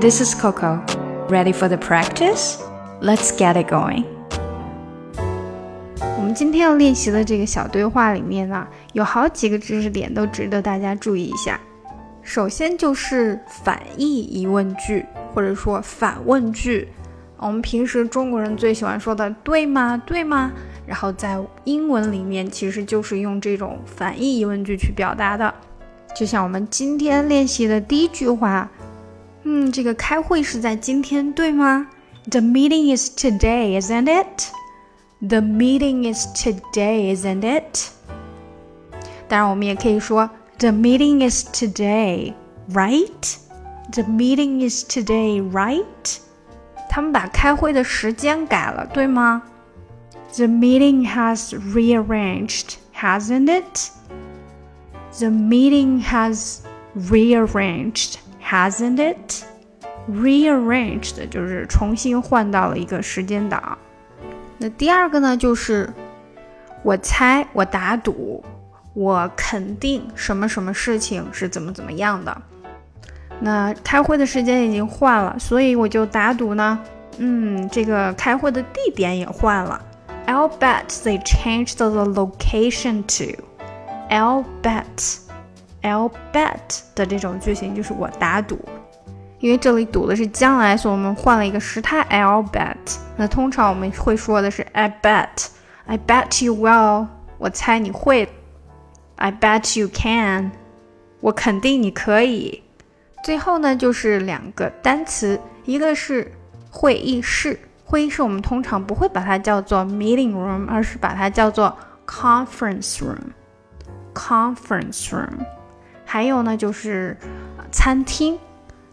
This is Coco. Ready for the practice? Let's get it going. 我们今天要练习的这个小对话里面呢，有好几个知识点都值得大家注意一下。首先就是反义疑问句，或者说反问句。我们平时中国人最喜欢说的“对吗？对吗？”然后在英文里面其实就是用这种反义疑问句去表达的。就像我们今天练习的第一句话，嗯，这个开会是在今天，对吗？The meeting is today, isn't it? The meeting is today, isn't it? 当然，我们也可以说 The meeting is today, right? The meeting is today, right? 他们把开会的时间改了，对吗？The meeting has rearranged, hasn't it? The meeting has rearranged, Hasn't it? Rearranged 就是重新换到了一个时间档。那第二个呢，就是我猜，我打赌，我肯定什么什么事情是怎么怎么样的。那开会的时间已经换了，所以我就打赌呢，嗯，这个开会的地点也换了。I'll bet they changed the location too. I'll bet, I'll bet 的这种句型就是我打赌，因为这里赌的是将来，所以我们换了一个时态。I'll bet。那通常我们会说的是 I bet, I bet you will，我猜你会。I bet you can，我肯定你可以。最后呢，就是两个单词，一个是会议室，会议室我们通常不会把它叫做 meeting room，而是把它叫做 conference room，conference room。还有呢，就是餐厅，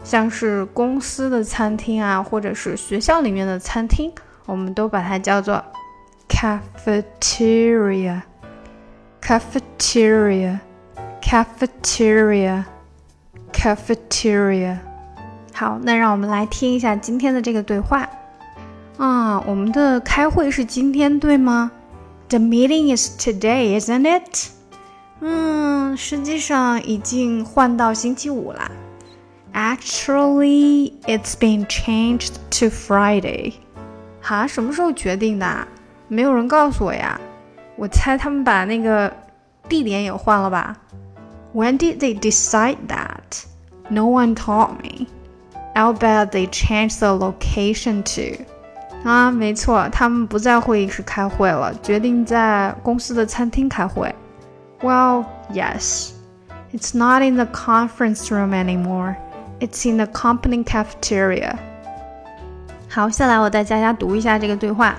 像是公司的餐厅啊，或者是学校里面的餐厅，我们都把它叫做 cafeteria，cafeteria，cafeteria。Cafeteria，好，那让我们来听一下今天的这个对话啊。我们的开会是今天对吗？The meeting is today, isn't it？嗯，实际上已经换到星期五了。Actually, it's been changed to Friday。哈，什么时候决定的？没有人告诉我呀。我猜他们把那个地点也换了吧。When did they decide that? No one told me. I'll bet they changed the location to. 啊，没错，他们不在会议室开会了，决定在公司的餐厅开会。Well, yes. It's not in the conference room anymore. It's in the company cafeteria. 好，下来我带大家读一下这个对话。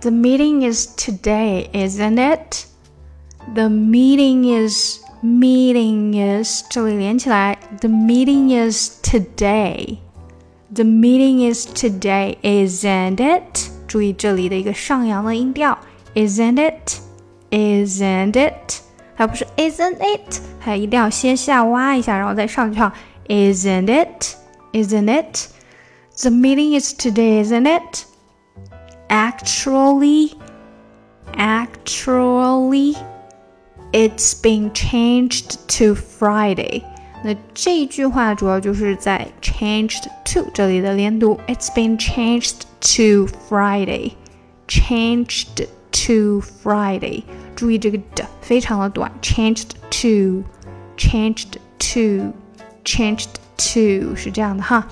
The meeting is today, isn't it? The meeting is meeting is 这里连起来，the meeting is today。The meeting is today, isn't it？注意这里的一个上扬的音调，isn't it？isn't it？ 它不是 isn't it？它一定要先下挖一下，然后再上去唱，isn't it？isn't it? The meeting is today, isn't it? Actually, actually. It's been changed to Friday。那这句话主要就是在 changed to 这里的连读。It's been changed to Friday。Changed to Friday。 注意这个的非常的短，changed to，changed to，changed to 是这样的哈。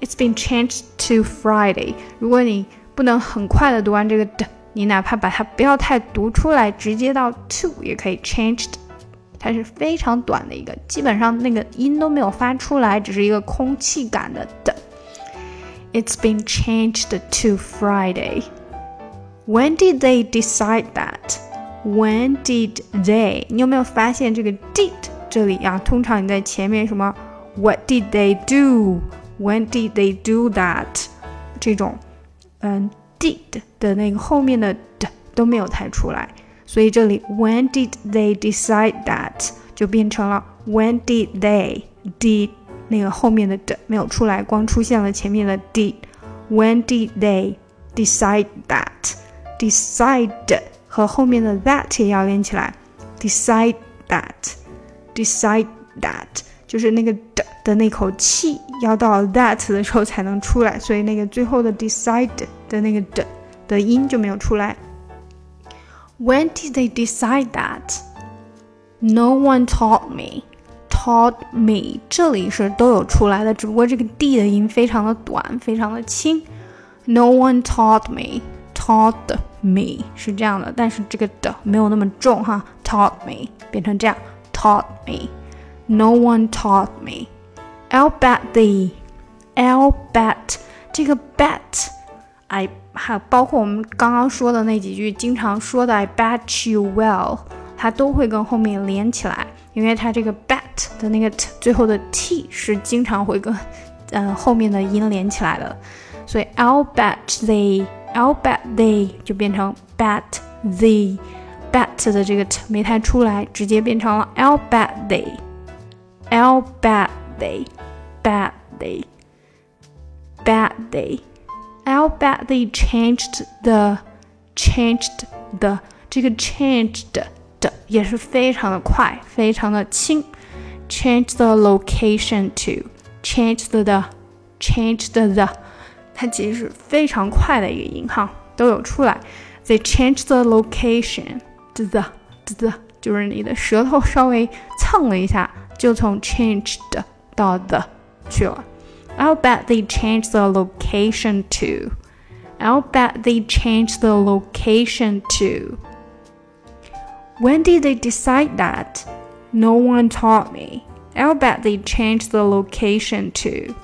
It's been changed to Friday。如果你不能很快的读完这个的。你哪怕把它不要太读出来，直接到 to 也可以 changed，它是非常短的一个，基本上那个音都没有发出来，只是一个空气感的的。It's been changed to Friday. When did they decide that? When did they? 你有没有发现这个 did 这里啊？通常你在前面什么 What did they do? When did they do that? 这种，嗯。did 的那个后面的的都没有弹出来，所以这里 when did they decide that 就变成了 when did they did 那个后面的的没有出来，光出现了前面的 did。When did they decide that？Decide Decide 和后面的 that 也要连起来。Decide that. Decide that 就是那个的 的那口气要到 that 的时候才能出来，所以那个最后的 decide 的那个的的音就没有出来。When did they decide that? No one taught me. Taught me，这里是都有出来的，只不过这个 d 的音非常的短，非常的轻。No one taught me. Taught me 是这样的，但是这个的没有那么重哈。Taught me 变成这样，Taught me. No one taught me. I'll bet the. I'll bet 这个 bet，哎，还包括我们刚刚说的那几句经常说的 I bet you will，它都会跟后面连起来，因为它这个 bet 的那个 t 最后的 t 是经常会跟嗯、呃、后面的音连起来的，所以 I'll bet they，I'll bet they 就变成 bet the。bet 的这个 t 没太出来，直接变成了 I'll bet they，I'll bet they，bet they，bet they。I'll bet they changed the changed the 这个 changed 的也是非常的快，非常的轻。Change the location to change the changed the， 它即使非常快的一个音哈都有出来。They change the location，滋滋滋滋，就是你的舌头稍微蹭了一下，就从 changed 到 the 去了。I'll bet they change the location too. I'll bet they change the location too. When did they decide that? No one taught me. I'll bet they changed the location too.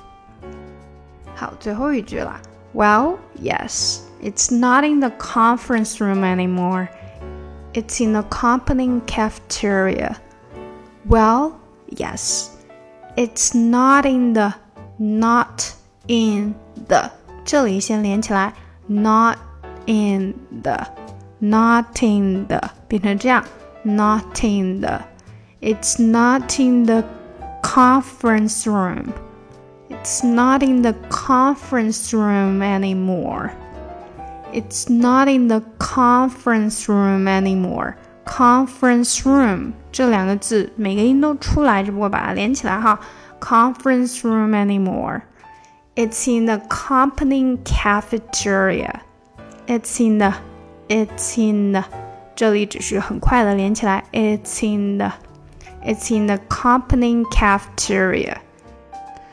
好，最后一句了。Well, yes, it's not in the conference room anymore. It's in the company cafeteria. Well, yes, it's not in the not in the 这里先连起来，not in the not in the 变成这样，not in the it's not in the conference room. It's not in the conference room anymore. It's not in the conference room anymore. Conference room 这两个字每个音都出来，只不过把它连起来哈。Conference room anymore. It's in the company cafeteria. It's in the. It's in the. 这里只是很快的连起来。It's in the. It's in the company cafeteria.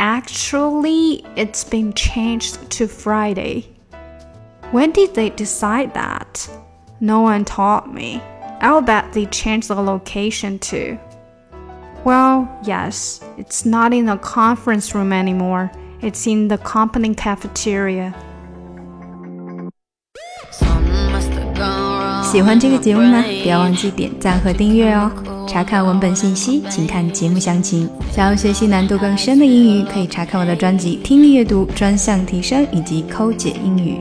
Actually, it's been changed to Friday. When did they decide that? No one taught me. I'll bet they changed the location too. Well, yes, it's not in the conference room anymore. It's in the company cafeteria. 喜欢这个节目吗？不要忘记点赞和订阅哦！ 查看文本信息，请看节目详情。想要学习难度更深的英语，可以查看我的专辑《听力阅读专项提升》以及《抠解英语》。